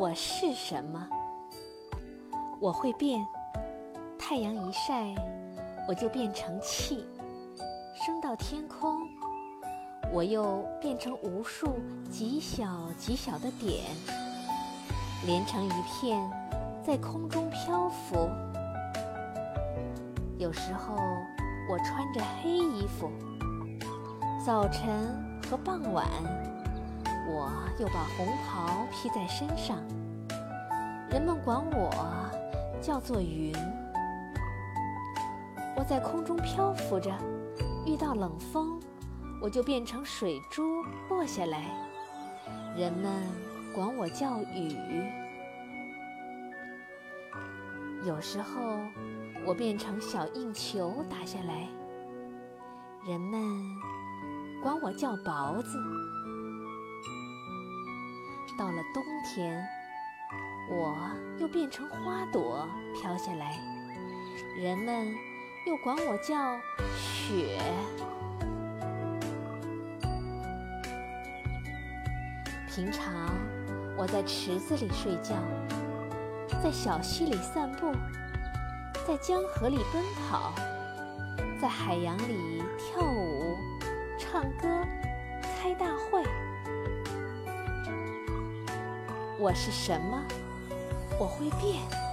我是什么？我会变，太阳一晒，我就变成气，升到天空，我又变成无数极小极小的点，连成一片，在空中漂浮。有时候我穿着黑衣服，早晨和傍晚，我又把红袍披在身上，人们管我。叫做云，我在空中漂浮着，遇到冷风，我就变成水珠落下来，人们管我叫雨。有时候我变成小硬球打下来，人们管我叫雹子。到了冬天。我又变成花朵飘下来，人们又管我叫雪。平常我在池子里睡觉，在小溪里散步，在江河里奔跑，在海洋里跳舞、唱歌、开大会。我是什么？我会变。